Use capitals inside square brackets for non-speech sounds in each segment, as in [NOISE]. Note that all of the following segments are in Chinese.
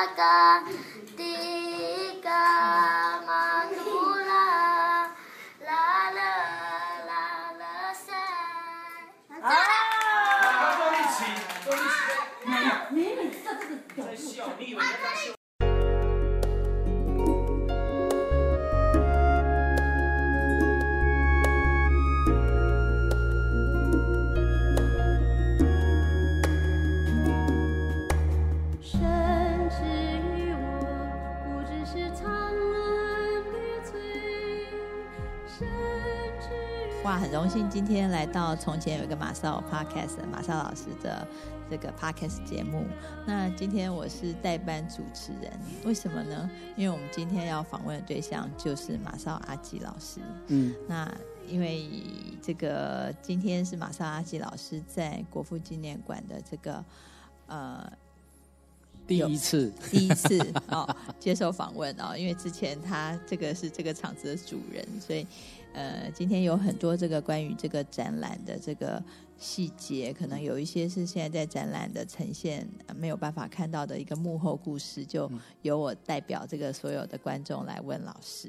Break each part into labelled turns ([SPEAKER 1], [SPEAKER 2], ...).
[SPEAKER 1] neraka 今天来到从前有一个马少 podcast 马少老师的这个 podcast 节目。那今天我是代班主持人，为什么呢？因为我们今天要访问的对象就是马少阿吉老师。
[SPEAKER 2] 嗯，
[SPEAKER 1] 那因为这个今天是马少阿吉老师在国父纪念馆的这个呃
[SPEAKER 2] 第一次，
[SPEAKER 1] 第一次 [LAUGHS] 哦接受访问哦，因为之前他这个是这个场子的主人，所以呃，今天有很多这个关于这个展览的这个细节，可能有一些是现在在展览的呈现、呃没有办法看到的一个幕后故事，就由我代表这个所有的观众来问老师。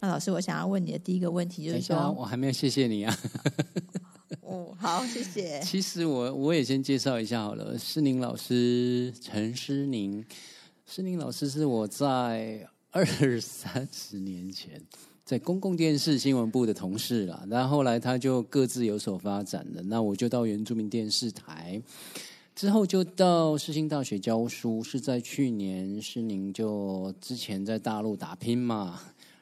[SPEAKER 1] 那老师，我想要问你的第一个问题就是说，
[SPEAKER 2] 我还没有谢谢你啊。[LAUGHS]
[SPEAKER 1] 哦，好，谢谢。
[SPEAKER 2] 其实我我也先介绍一下好了，施宁老师陈施宁，施宁老师是我在二三十年前在公共电视新闻部的同事啦，然后来他就各自有所发展了，那我就到原住民电视台。之后就到世新大学教书，是在去年施宁就之前在大陆打拼嘛，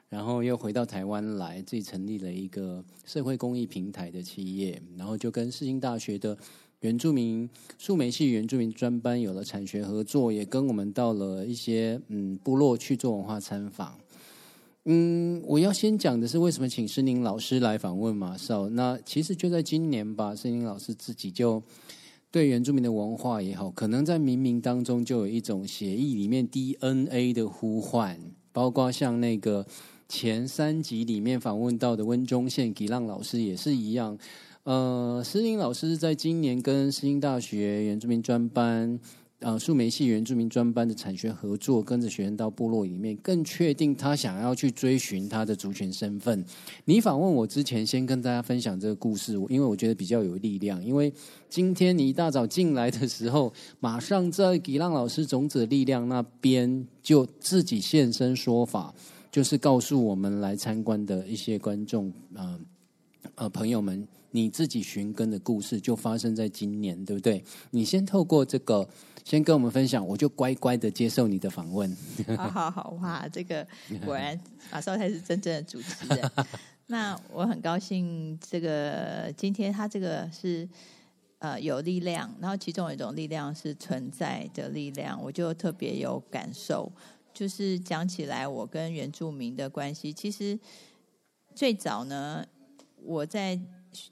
[SPEAKER 2] 然后又回到台湾来，自己成立了一个社会公益平台的企业，然后就跟世新大学的原住民树莓系原住民专班有了产学合作，也跟我们到了一些嗯部落去做文化参访。嗯，我要先讲的是为什么请施宁老师来访问马少。那其实就在今年吧，施宁老师自己就对原住民的文化也好，可能在冥冥当中就有一种协议里面 DNA 的呼唤，包括像那个前三集里面访问到的温中县吉浪老师也是一样。呃，施宁老师在今年跟世新大学原住民专班。呃，树莓系原住民专班的产学合作，跟着学生到部落里面，更确定他想要去追寻他的族群身份。你访问我之前，先跟大家分享这个故事，因为我觉得比较有力量。因为今天你一大早进来的时候，马上在吉浪老师种子力量那边就自己现身说法，就是告诉我们来参观的一些观众，呃呃朋友们，你自己寻根的故事就发生在今年，对不对？你先透过这个。先跟我们分享，我就乖乖的接受你的访问。
[SPEAKER 1] 好好好，哇，这个果然马少才是真正的主持人。[LAUGHS] 那我很高兴，这个今天他这个是呃有力量，然后其中有一种力量是存在的力量，我就特别有感受。就是讲起来，我跟原住民的关系，其实最早呢，我在。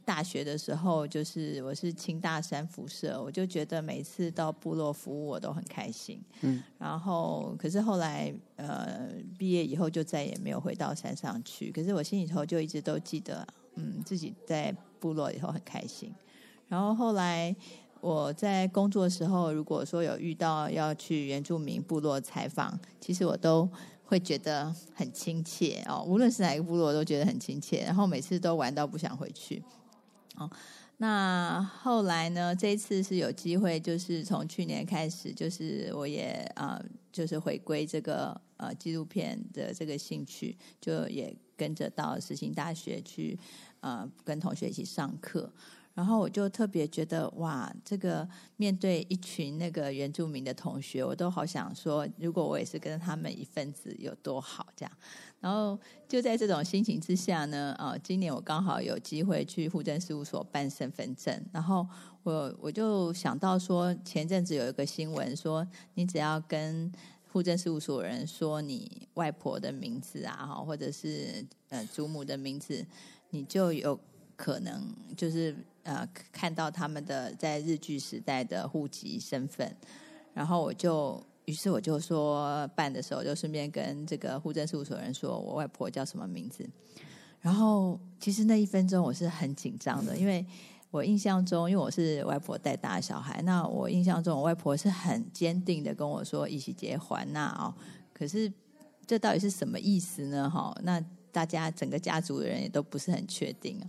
[SPEAKER 1] 大学的时候，就是我是清大山辐社，我就觉得每次到部落服务我都很开心。
[SPEAKER 2] 嗯，
[SPEAKER 1] 然后可是后来呃毕业以后就再也没有回到山上去，可是我心里头就一直都记得，嗯，自己在部落以后很开心。然后后来我在工作的时候，如果说有遇到要去原住民部落采访，其实我都。会觉得很亲切哦，无论是哪一个部落，都觉得很亲切。然后每次都玩到不想回去。哦，那后来呢？这一次是有机会，就是从去年开始，就是我也啊、就是回归这个呃纪录片的这个兴趣，就也跟着到实行大学去呃跟同学一起上课。然后我就特别觉得哇，这个面对一群那个原住民的同学，我都好想说，如果我也是跟他们一份子，有多好这样。然后就在这种心情之下呢，啊，今年我刚好有机会去户政事务所办身份证，然后我我就想到说，前阵子有一个新闻说，你只要跟户政事务所人说你外婆的名字啊，哈，或者是呃祖母的名字，你就有可能就是。呃，看到他们的在日据时代的户籍身份，然后我就，于是我就说办的时候就顺便跟这个户政事务所人说我外婆叫什么名字，然后其实那一分钟我是很紧张的，因为我印象中，因为我是外婆带大的小孩，那我印象中我外婆是很坚定的跟我说“一起结还呐”哦，可是这到底是什么意思呢？哈，那大家整个家族的人也都不是很确定哦。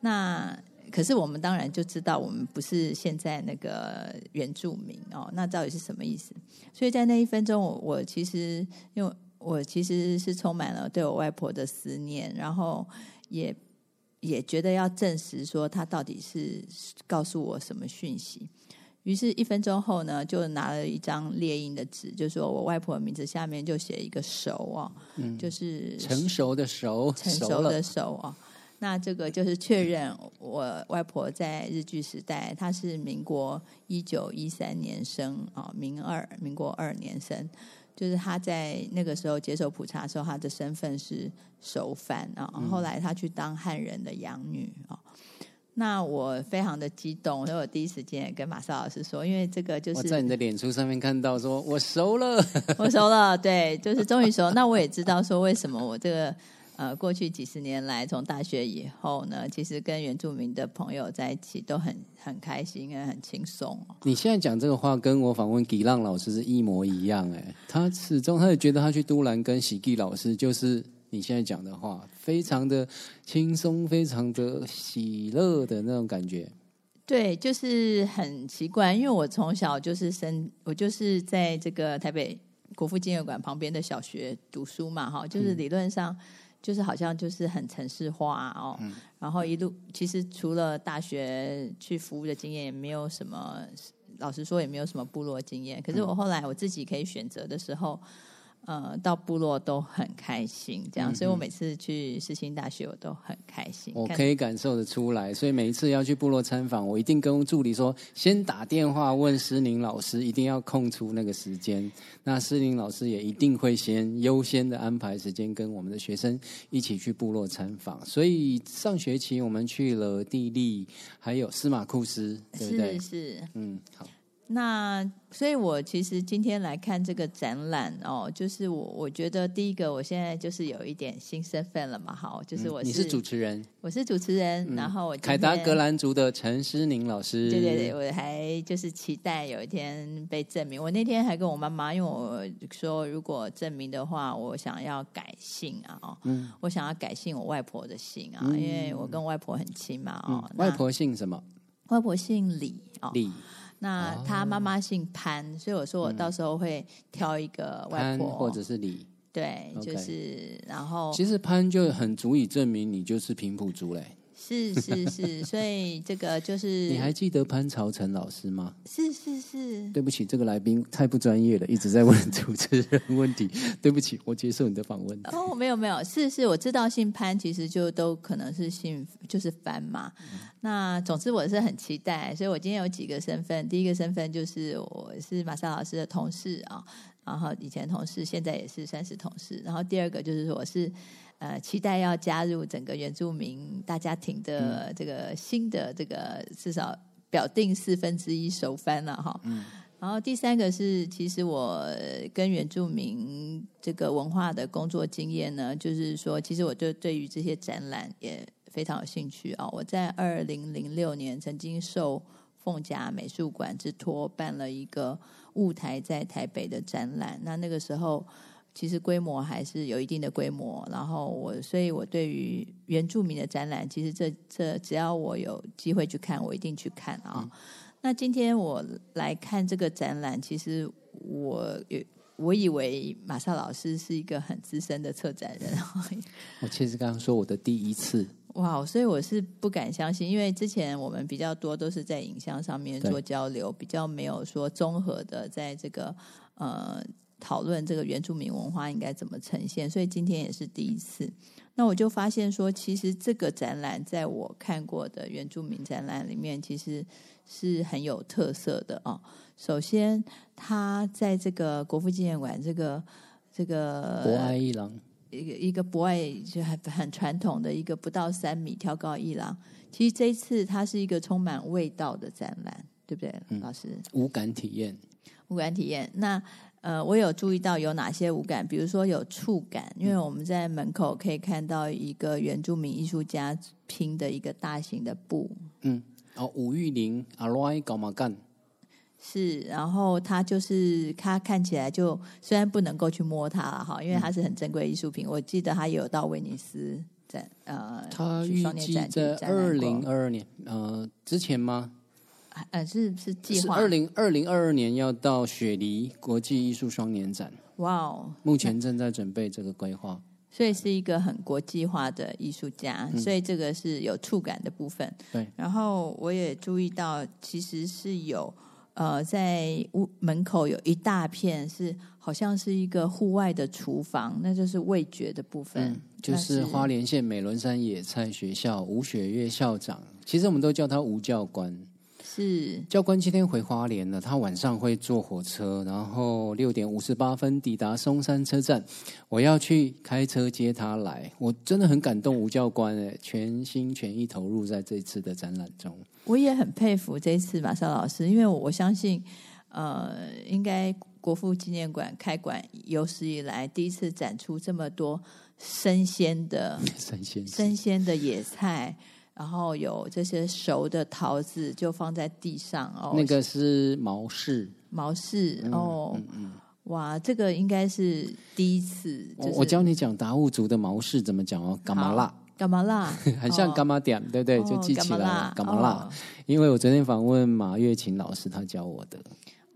[SPEAKER 1] 那可是我们当然就知道，我们不是现在那个原住民哦，那到底是什么意思？所以在那一分钟，我我其实因为我其实是充满了对我外婆的思念，然后也也觉得要证实说她到底是告诉我什么讯息。于是，一分钟后呢，就拿了一张列印的纸，就说我外婆的名字下面就写一个熟哦，就是
[SPEAKER 2] 成熟的熟，
[SPEAKER 1] 成
[SPEAKER 2] 熟
[SPEAKER 1] 的熟哦。那这个就是确认我外婆在日据时代，她是民国一九一三年生啊，民二民国二年生，就是她在那个时候接受普查的时候，她的身份是熟番啊。后来她去当汉人的养女啊。那我非常的激动，所以我第一时间也跟马少老师说，因为这个就是
[SPEAKER 2] 我在你的脸书上面看到，说我熟了。[LAUGHS]
[SPEAKER 1] 我熟了，对，就是终于熟。那我也知道说为什么我这个呃过去几十年来，从大学以后呢，其实跟原住民的朋友在一起都很很开心，也很轻松哦。
[SPEAKER 2] 你现在讲这个话，跟我访问吉浪老师是一模一样。哎，他始终他也觉得他去都兰跟喜吉老师，就是你现在讲的话，非常的轻松，非常的喜乐的那种感觉。
[SPEAKER 1] 对，就是很奇怪，因为我从小就是生，我就是在这个台北国父纪念馆旁边的小学读书嘛，哈，就是理论上就是好像就是很城市化哦，然后一路其实除了大学去服务的经验，也没有什么，老实说也没有什么部落经验。可是我后来我自己可以选择的时候。呃，到部落都很开心，这样，所以我每次去世新大学，我都很开心。
[SPEAKER 2] 我可以感受得出来，所以每一次要去部落参访，我一定跟助理说，先打电话问施宁老师，一定要空出那个时间。那施宁老师也一定会先优先的安排时间，跟我们的学生一起去部落参访。所以上学期我们去了地利，还有司马库斯，对不对
[SPEAKER 1] 是？是，
[SPEAKER 2] 嗯，好。
[SPEAKER 1] 那所以，我其实今天来看这个展览哦，就是我我觉得第一个，我现在就是有一点新身份了嘛，好，就是我
[SPEAKER 2] 嗯你是主持人，
[SPEAKER 1] 我是主持人，然后我今
[SPEAKER 2] 凯达格兰族的陈诗宁老师。
[SPEAKER 1] 对对对，我还就是期待有一天被证明。我那天还跟我妈妈，因为我说如果证明的话，我想要改姓啊，哦，
[SPEAKER 2] 嗯
[SPEAKER 1] 我想要改姓我外婆的姓啊，因为我跟外婆很亲嘛，哦，
[SPEAKER 2] 嗯外婆姓什么？
[SPEAKER 1] 外婆姓李哦，
[SPEAKER 2] 李
[SPEAKER 1] 那他妈妈姓潘，所以我说我到时候会挑一个外婆，
[SPEAKER 2] 潘或者是李。
[SPEAKER 1] 对
[SPEAKER 2] ，OK
[SPEAKER 1] 就是然后
[SPEAKER 2] 其实潘就很足以证明你就是平埔族嘞。
[SPEAKER 1] 是是是，所以这个就是 [LAUGHS]
[SPEAKER 2] 你还记得潘朝成老师吗？
[SPEAKER 1] 是是是，
[SPEAKER 2] 对不起，这个来宾太不专业了，一直在问主持人问题。[LAUGHS] 对不起，我接受你的访问。
[SPEAKER 1] 哦，没有没有，是是，我知道姓潘，其实就都可能是姓就是番嘛。那总之我是很期待，所以我今天有几个身份。第一个身份就是我是马莎老师的同事啊，然后以前同事，现在也是算是同事。然后第二个就是说我是呃期待要加入整个原住民大家庭的这个新的这个至少表定四分之一首番了哈。然后第三个是，其实我跟原住民这个文化的工作经验呢，就是说，其实我就对于这些展览也非常有兴趣啊。我在二零零六年曾经受凤甲美术馆之托办了一个雾台在台北的展览，那那个时候其实规模还是有一定的规模。然后我，所以我对于原住民的展览，其实这这只要我有机会去看，我一定去看啊。那今天我来看这个展览，其实我有我以为马少老师是一个很资深的策展人，[LAUGHS]
[SPEAKER 2] 我其实刚刚说我的第一次，
[SPEAKER 1] 哇，所以我是不敢相信，因为之前我们比较多都是在影像上面做交流，比较没有说综合的在这个呃讨论这个原住民文化应该怎么呈现，所以今天也是第一次。那我就发现说，其实这个展览在我看过的原住民展览里面，其实是很有特色的哦。首先，它在这个国父纪念馆这个这个
[SPEAKER 2] 博爱一郎，
[SPEAKER 1] 一个一个博爱就很很传统的一个不到三米挑高一廊，其实这一次它是一个充满味道的展览，对不对，老师？
[SPEAKER 2] 无感体验。
[SPEAKER 1] 五感体验。那呃，我有注意到有哪些五感，比如说有触感，因为我们在门口可以看到一个原住民艺术家拼的一个大型的布，嗯
[SPEAKER 2] 哦，吴玉玲阿来搞马干，
[SPEAKER 1] 是，然后它就是它看起来就虽然不能够去摸它了哈，因为它是很珍贵的艺术品。我记得它也有到威尼斯展呃，
[SPEAKER 2] 他预计在二零二二年呃之前吗？
[SPEAKER 1] 呃是是计划
[SPEAKER 2] 是二零二零二二年要到雪梨国际艺术双年展，
[SPEAKER 1] 哇哦，
[SPEAKER 2] 目前正在准备这个规划。
[SPEAKER 1] 所以是一个很国际化的艺术家，所以这个是有触感的部分。
[SPEAKER 2] 对，
[SPEAKER 1] 然后我也注意到，其实是有呃，在屋门口有一大片是好像是一个户外的厨房，那就是味觉的部分，
[SPEAKER 2] 嗯，就是花莲县美伦山野菜学校吴雪月校长，其实我们都叫他吴教官。
[SPEAKER 1] 是
[SPEAKER 2] 教官今天回花莲了，他晚上会坐火车，然后六点五十八分抵达松山车站，我要去开车接他来。我真的很感动，吴教官哎，全心全意投入在这次的展览中。
[SPEAKER 1] 我也很佩服这次马少老师，因为我相信，呃，应该国父纪念馆开馆有史以来第一次展出这么多生鲜的 [LAUGHS]
[SPEAKER 2] 生
[SPEAKER 1] 生鲜的野菜，然后有这些熟的桃子就放在地上哦，
[SPEAKER 2] 那个是毛氏，
[SPEAKER 1] 毛氏哦，
[SPEAKER 2] 嗯嗯，
[SPEAKER 1] 哇，这个应该是第一次，就是
[SPEAKER 2] 我我教你讲达悟族的毛氏怎么讲哦，干嘛辣？
[SPEAKER 1] 干嘛啦？[LAUGHS]
[SPEAKER 2] 很像
[SPEAKER 1] 哦
[SPEAKER 2] 干嘛点，对不对？就记起来了，干嘛辣？因为我昨天访问马月琴老师，他教我的。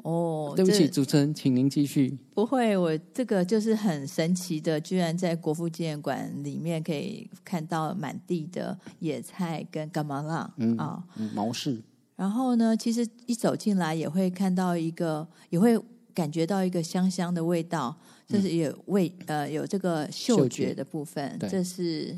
[SPEAKER 1] 哦，
[SPEAKER 2] 对不起，主持人，请您继续。
[SPEAKER 1] 不会，我这个就是很神奇的，居然在国父纪念馆里面可以看到满地的野菜跟干嘛啦
[SPEAKER 2] 嗯
[SPEAKER 1] 啊。
[SPEAKER 2] 嗯，毛氏，
[SPEAKER 1] 然后呢，其实一走进来也会看到一个，也会感觉到一个香香的味道，就是有味呃有这个嗅
[SPEAKER 2] 嗅觉
[SPEAKER 1] 觉。的部分，
[SPEAKER 2] 对。
[SPEAKER 1] 这是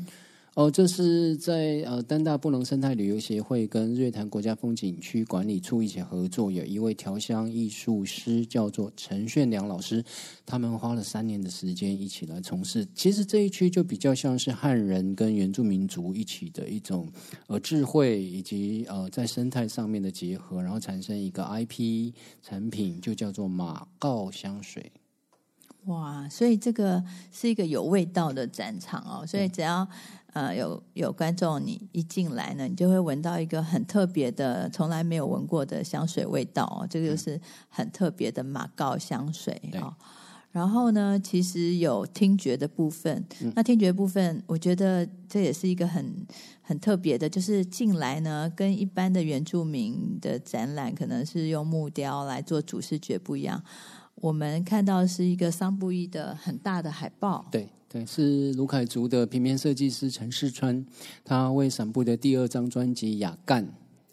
[SPEAKER 2] 哦，这是在呃丹大布隆生态旅游协会跟瑞潭国家风景区管理处一起合作，有一位调香艺术师叫做陈炫良老师，他们花了三年的时间一起来从事。其实这一区就比较像是汉人跟原住民族一起的一种呃智慧以及呃在生态上面的结合，然后产生一个 IP 产品，就叫做马告香水。
[SPEAKER 1] 哇，所以这个是一个有味道的展场哦，所以只要呃有有观众你一进来呢，你就会闻到一个很特别的、从来没有闻过的香水味道哦，这个就是很特别的马告香水
[SPEAKER 2] 对
[SPEAKER 1] 哦。然后呢，其实有听觉的部分，那听觉部分，我觉得这也是一个很很特别的，就是进来呢，跟一般的原住民的展览可能是用木雕来做主视觉不一样。我们看到是一个桑布伊的很大的海报，
[SPEAKER 2] 对对，是卢凯族的平面设计师陈世川，他为散步的第二张专辑《雅干》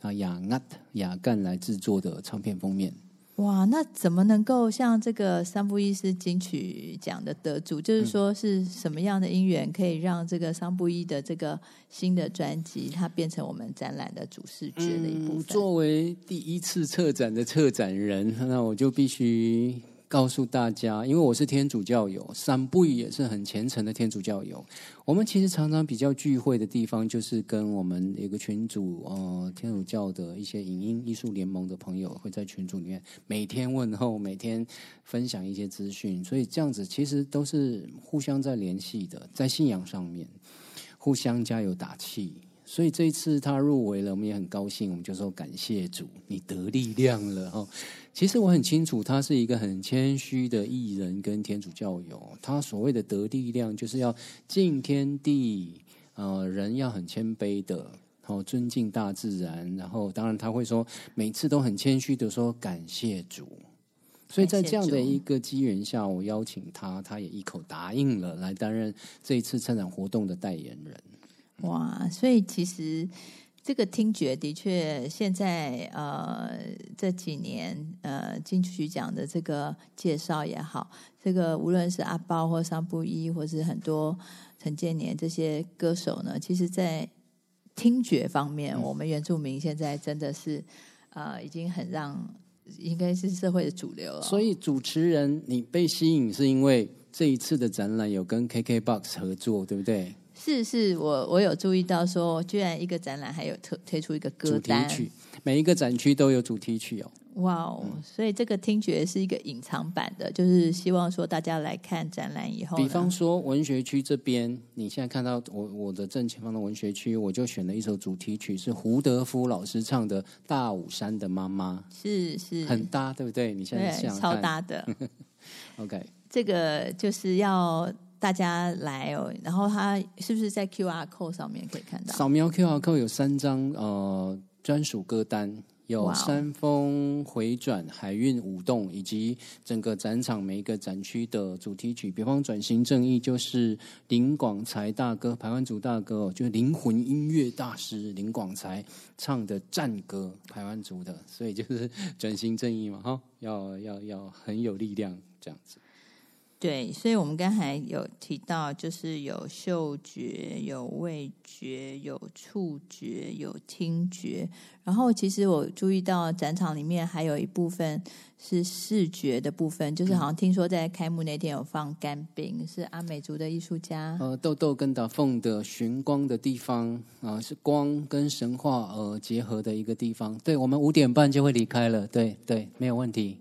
[SPEAKER 2] 啊雅压雅干来制作的唱片封面。
[SPEAKER 1] 哇，那怎么能够像这个桑布伊是金曲奖的得主？就是说是什么样的因缘可以让这个桑布伊的这个新的专辑，它变成我们展览的主视觉的一部分？
[SPEAKER 2] 嗯作为第一次策展的策展人，那我就必须告诉大家，因为我是天主教友，散步也是很虔诚的天主教友。我们其实常常比较聚会的地方，就是跟我们有个群主，呃，天主教的一些影音艺术联盟的朋友会在群组里面每天问候，每天分享一些资讯，所以这样子其实都是互相在联系的，在信仰上面互相加油打气。所以这一次他入围了，我们也很高兴，我们就说感谢主，你得力量了哦。其实我很清楚，他是一个很谦虚的艺人跟天主教友。他所谓的得力量，就是要敬天地，呃，人要很谦卑的，然后尊敬大自然。然后当然他会说，每次都很谦虚的说感谢主。所以在这样的一个机缘下，我邀请他，他也一口答应了，来担任这一次策展活动的代言人。
[SPEAKER 1] 哇，所以其实这个听觉的确，现在呃这几年呃金曲奖的这个介绍也好，这个无论是阿包或桑布一，或是很多陈建年这些歌手呢，其实在听觉方面，我们原住民现在真的是呃已经很让应该是社会的主流了。
[SPEAKER 2] 所以主持人，你被吸引是因为这一次的展览有跟 KKBOX 合作，对不对？
[SPEAKER 1] 是是，我我有注意到说，居然一个展览还有特推出一个歌
[SPEAKER 2] 主题
[SPEAKER 1] 单，
[SPEAKER 2] 曲，每一个展区都有主题曲哦。
[SPEAKER 1] 哇哦！所以这个听觉是一个隐藏版的，就是希望说大家来看展览以后，
[SPEAKER 2] 比方说文学区这边，你现在看到我我的正前方的文学区，我就选了一首主题曲，是胡德夫老师唱的《大武山的妈妈
[SPEAKER 1] 是是》，
[SPEAKER 2] 很搭，对不对？你现在想
[SPEAKER 1] 超搭的。[LAUGHS]
[SPEAKER 2] OK，
[SPEAKER 1] 这个就是要大家来哦，然后他是不是在 QR code 上面可以看到？
[SPEAKER 2] 扫描 QR code 有三张呃专属歌单，有山峰回转、海运舞动，以及整个展场每一个展区的主题曲。比方转型正义就是林广才大哥，台湾族大哥哦，就是灵魂音乐大师林广才唱的战歌，台湾族的，所以就是转型正义嘛，哈，要要要很有力量这样子。
[SPEAKER 1] 对，所以我们刚才有提到，就是有嗅觉、有味觉、有触觉、有听觉。然后，其实我注意到展场里面还有一部分是视觉的部分，就是好像听说在开幕那天有放干冰，是阿美族的艺术家。
[SPEAKER 2] 呃，豆豆跟达凤的寻光的地方啊、是光跟神话呃结合的一个地方。对，我们五点半就会离开了，对对，没有问题。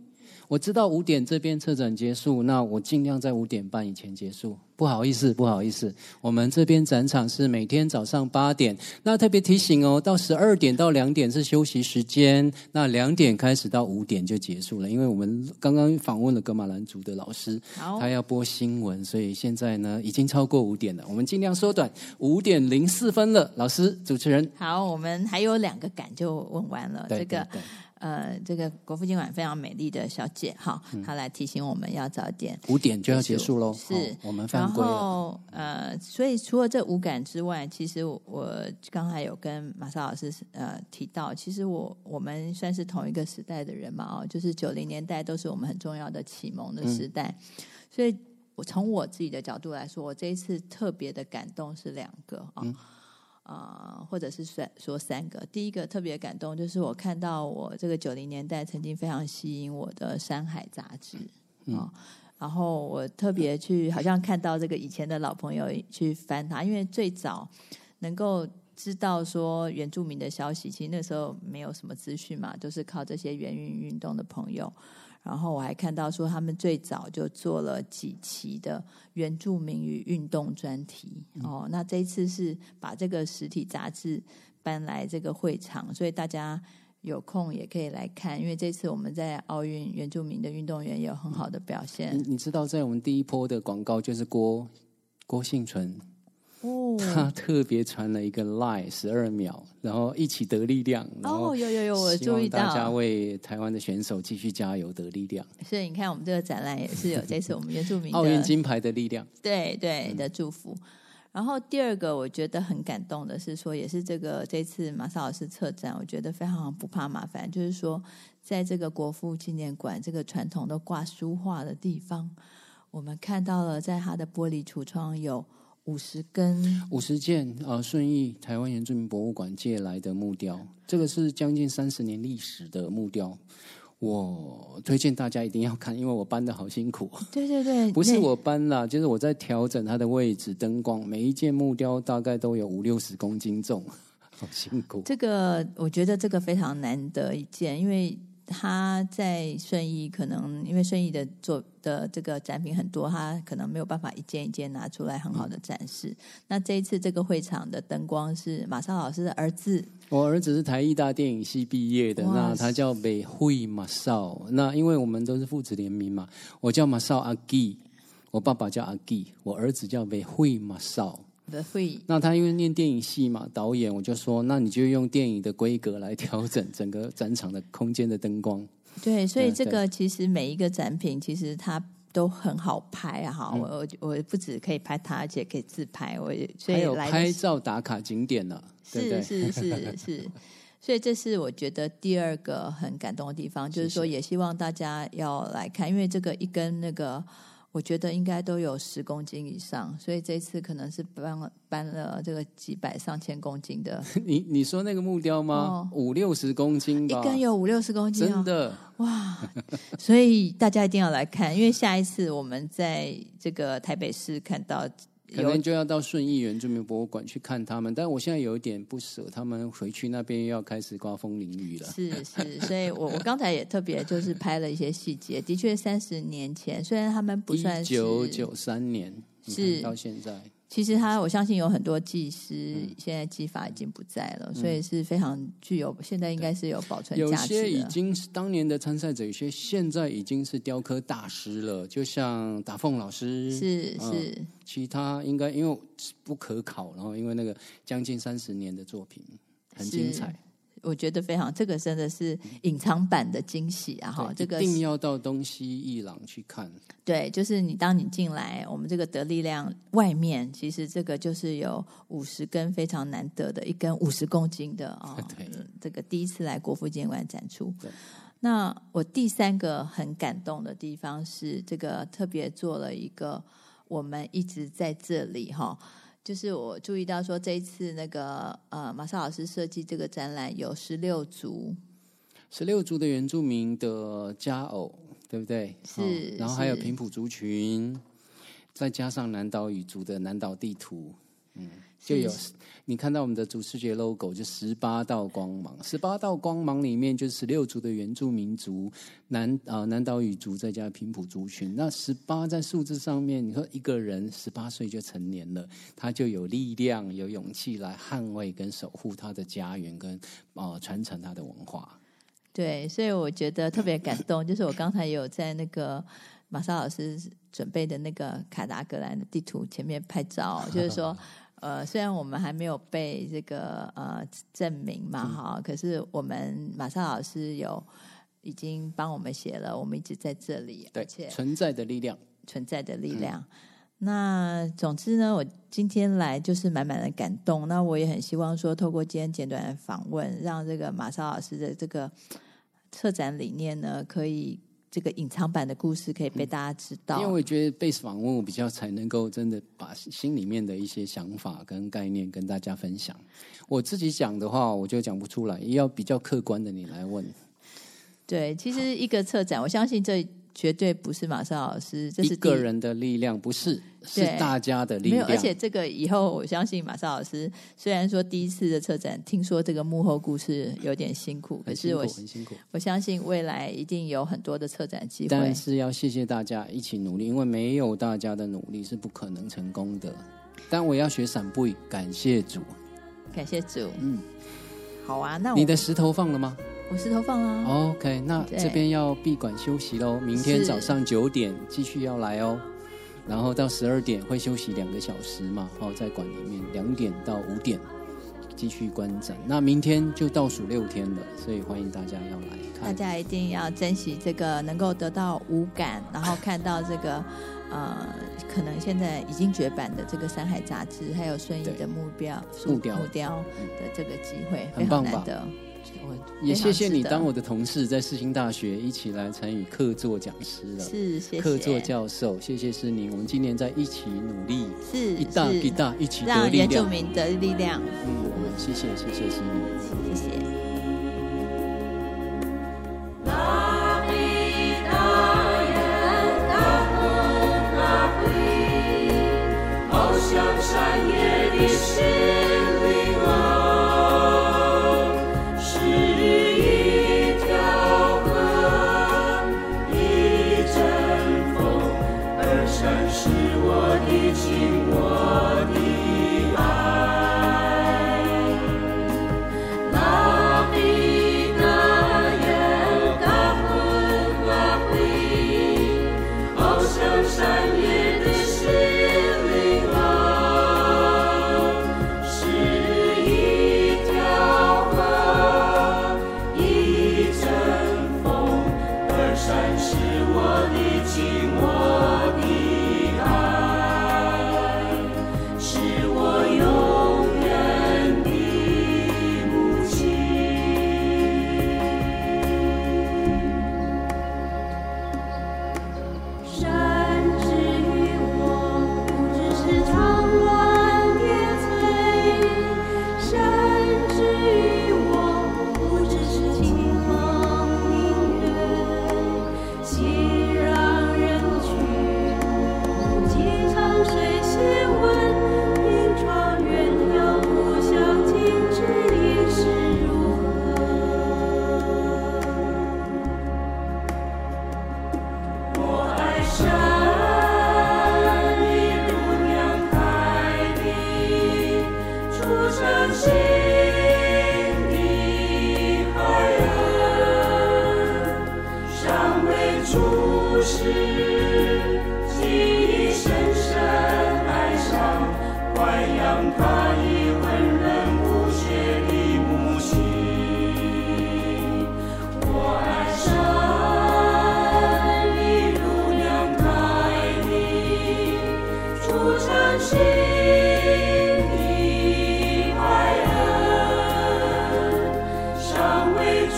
[SPEAKER 2] 我知道五点这边策展结束，那我尽量在五点半以前结束。不好意思，不好意思，我们这边展场是每天早上八点。那特别提醒哦，到十二点到两点是休息时间，那两点开始到五点就结束了。因为我们刚刚访问了格马兰族的老师，他要播新闻，所以现在呢已经超过五点了。我们尽量缩短，五点零四分了。老师，主持人，
[SPEAKER 1] 好，我们还有两个感就问完了。
[SPEAKER 2] 对
[SPEAKER 1] 这个呃，这个国父今晚非常美丽的小姐哈，
[SPEAKER 2] 嗯
[SPEAKER 1] 她来提醒我们要早点
[SPEAKER 2] 五点就要结束喽。
[SPEAKER 1] 是
[SPEAKER 2] 好我们
[SPEAKER 1] 然
[SPEAKER 2] 犯规了。
[SPEAKER 1] 后呃，所以除了这五感之外，其实我我刚才有跟马莎老师呃提到，其实我我们算是同一个时代的人嘛哦，就是九零年代都是我们很重要的启蒙的时代，所以我从我自己的角度来说，我这一次特别的感动是两个啊。啊、或者是说说三个。第一个特别感动，就是我看到我这个九零年代曾经非常吸引我的《山海》杂志啊、然后我特别去好像看到这个以前的老朋友去翻它，因为最早能够知道说原住民的消息，其实那时候没有什么资讯嘛，都是靠这些原运运动的朋友。然后我还看到说，他们最早就做了几期的原住民与运动专题哦。那这一次是把这个实体杂志搬来这个会场，所以大家有空也可以来看。因为这次我们在奥运原住民的运动员也有很好的表现
[SPEAKER 2] 你你知道，在我们第一波的广告就是郭郭幸存，
[SPEAKER 1] 哦。
[SPEAKER 2] 他特别传了一个 line 十二秒，然后一起得力量。
[SPEAKER 1] 哦，有有有，我
[SPEAKER 2] 希
[SPEAKER 1] 注意
[SPEAKER 2] 到大家
[SPEAKER 1] 到。
[SPEAKER 2] 为台湾的选手继续加油，得力量，
[SPEAKER 1] 所以你看，我们这个展览也是有这次我们原住民的
[SPEAKER 2] 奥运金牌的力量。
[SPEAKER 1] 对对的祝福。然后第二个我觉得很感动的是说，也是这个这次马萨老师策展，我觉得非常不怕麻烦，就是说，在这个国父纪念馆这个传统的挂书画的地方，我们看到了在他的玻璃橱窗有五十根，
[SPEAKER 2] 五十件呃顺义台湾原住民博物馆借来的木雕，这个是将近三十年历史的木雕。我推荐大家一定要看，因为我搬的好辛苦，
[SPEAKER 1] 对对对，
[SPEAKER 2] 不是我搬啦，就是我在调整它的位置、灯光，每一件木雕大概都有五六十公斤重，[LAUGHS] 好辛苦。
[SPEAKER 1] 这个我觉得这个非常难得一件，因为他在顺义可能因为顺义的做的这个展品很多，他可能没有办法一件一件拿出来很好的展示。那这一次这个会场的灯光是马少老师的儿子，
[SPEAKER 2] 我儿子是台艺大电影系毕业的，那他叫北惠马少。那因为我们都是父子联名嘛，我叫马少阿基，我爸爸叫阿基，我儿子叫北惠马少。那他因为念电影系嘛，导演我就说，那你就用电影的规格来调整整个展场的空间的灯光。
[SPEAKER 1] 对，所以
[SPEAKER 2] 嗯
[SPEAKER 1] 这个其实每一个展品其实它。都很好拍啊！哈，我我我不止可以拍它，而且可以自拍。我也所以
[SPEAKER 2] 还有拍
[SPEAKER 1] 来的时
[SPEAKER 2] 照打卡景点呢？
[SPEAKER 1] 是是是是，[LAUGHS] 所以这是我觉得第二个很感动的地方，就是说也希望大家要来看，因为这个一根那个，我觉得应该都有十公斤以上，所以这次可能是搬了搬了这个几百上千公斤的，[LAUGHS]
[SPEAKER 2] 你你说那个木雕吗
[SPEAKER 1] 哦？
[SPEAKER 2] 五六十公斤
[SPEAKER 1] 一，根有五六十公斤、哦，
[SPEAKER 2] 真的。
[SPEAKER 1] 哇！所以大家一定要来看，因为下一次我们在这个台北市看到有
[SPEAKER 2] 可能就要到顺义原住民博物馆去看他们，但我现在有一点不舍，他们回去那边又要开始刮风淋雨了。
[SPEAKER 1] 是是，所以我我刚才也特别就是拍了一些细节，的确三十年前，虽然他们不算
[SPEAKER 2] 一
[SPEAKER 1] 是
[SPEAKER 2] 九九三年
[SPEAKER 1] 是。
[SPEAKER 2] 到现在，
[SPEAKER 1] 其实他我相信有很多技师现在技法已经不在了，所以是非常具有现在应该是有保存
[SPEAKER 2] 有
[SPEAKER 1] 价值
[SPEAKER 2] 些已。经是当年的参赛者，有些现在已经是雕刻大师了，就像达凤老师，
[SPEAKER 1] 是
[SPEAKER 2] 嗯
[SPEAKER 1] 是，
[SPEAKER 2] 其他应该因为不可考，然后因为那个将近三十年的作品很精彩，
[SPEAKER 1] 我觉得非常，这个真的是隐藏版的惊喜啊！哈，这
[SPEAKER 2] 对
[SPEAKER 1] 个
[SPEAKER 2] 一定要到东西一廊去看。
[SPEAKER 1] 对，就是你当你进来，我们这个得力量外面，其实这个就是有五十根非常难得的一根五十公斤的啊、哦 [LAUGHS]
[SPEAKER 2] 对
[SPEAKER 1] 嗯这个第一次来国父纪念馆展出
[SPEAKER 2] 对。
[SPEAKER 1] 那我第三个很感动的地方是，这个特别做了一个我们一直在这里哈。就是我注意到说，这一次那个呃，马少老师设计这个展览有十六族，
[SPEAKER 2] 十六族的原住民的家偶，对不对？
[SPEAKER 1] 是
[SPEAKER 2] 哦然后还有
[SPEAKER 1] 是
[SPEAKER 2] 平埔族群，再加上南岛语族的南岛地图，嗯，就有你看到我们的主视觉 logo 就十八道光芒，十八道光芒里面就是十六族的原住民族，南啊、南岛语族再加平埔族群。那十八在数字上面，你说一个人十八岁就成年了，他就有力量、有勇气来捍卫跟守护他的家园，跟啊、传承他的文化。
[SPEAKER 1] 对，所以我觉得特别感动，就是我刚才有在那个马莎老师准备的那个卡达格兰的地图前面拍照，就是说，呃，虽然我们还没有被这个呃证明嘛，哈、可是我们马莎老师有已经帮我们写了，我们一直在这里，
[SPEAKER 2] 对
[SPEAKER 1] 而且，
[SPEAKER 2] 存在的力量。
[SPEAKER 1] 存在的力量。那总之呢，我今天来就是满满的感动。那我也很希望说，透过今天简短的访问，让这个马少老师的这个策展理念呢，可以这个隐藏版的故事可以被大家知道。
[SPEAKER 2] 因为我觉得被访问，我比较才能够真的把心里面的一些想法跟概念跟大家分享。我自己讲的话，我就讲不出来，要比较客观的你来问。
[SPEAKER 1] 对，其实一个策展，我相信这绝对不是马少老师，这是第
[SPEAKER 2] 个人的力量，不是是大家的力量
[SPEAKER 1] 没有，而且这个以后我相信马少老师，虽然说第一次的策展，听说这个幕后故事有点辛苦，可是我
[SPEAKER 2] 很辛苦。
[SPEAKER 1] 我相信未来一定有很多的策展机会
[SPEAKER 2] 但。是要谢谢大家一起努力，因为没有大家的努力是不可能成功的。但我要学闪布，感谢主。
[SPEAKER 1] 感谢主。
[SPEAKER 2] 嗯，
[SPEAKER 1] 好啊，那我
[SPEAKER 2] 你的石头放了吗
[SPEAKER 1] 我是投放啦。
[SPEAKER 2] ？OK，那这边要闭馆休息喽。明天早上九点继续要来哦，然后到十二点会休息两个小时嘛，哦，在馆里面两点到五点继续观展。那明天就倒数六天了，所以欢迎大家要来看大。
[SPEAKER 1] 家一定要珍惜这个能够得到五感，然后看到这个呃，可能现在已经绝版的这个《山海》杂志，还有孙怡的目标
[SPEAKER 2] 木雕
[SPEAKER 1] 木雕的这个机会，非
[SPEAKER 2] 很棒吧
[SPEAKER 1] 常难得。我
[SPEAKER 2] 也谢谢你当
[SPEAKER 1] 我
[SPEAKER 2] 我的同事，在世新大学一起来参与客座讲师了。
[SPEAKER 1] 是谢谢
[SPEAKER 2] 客座教授，谢谢诗宁，我们今年在一起努力，
[SPEAKER 1] 是是
[SPEAKER 2] 一大一大一起得力
[SPEAKER 1] 让原住。民的力量，
[SPEAKER 2] 嗯，我们谢谢谢谢诗宁。
[SPEAKER 1] 谢谢。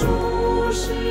[SPEAKER 3] 主是。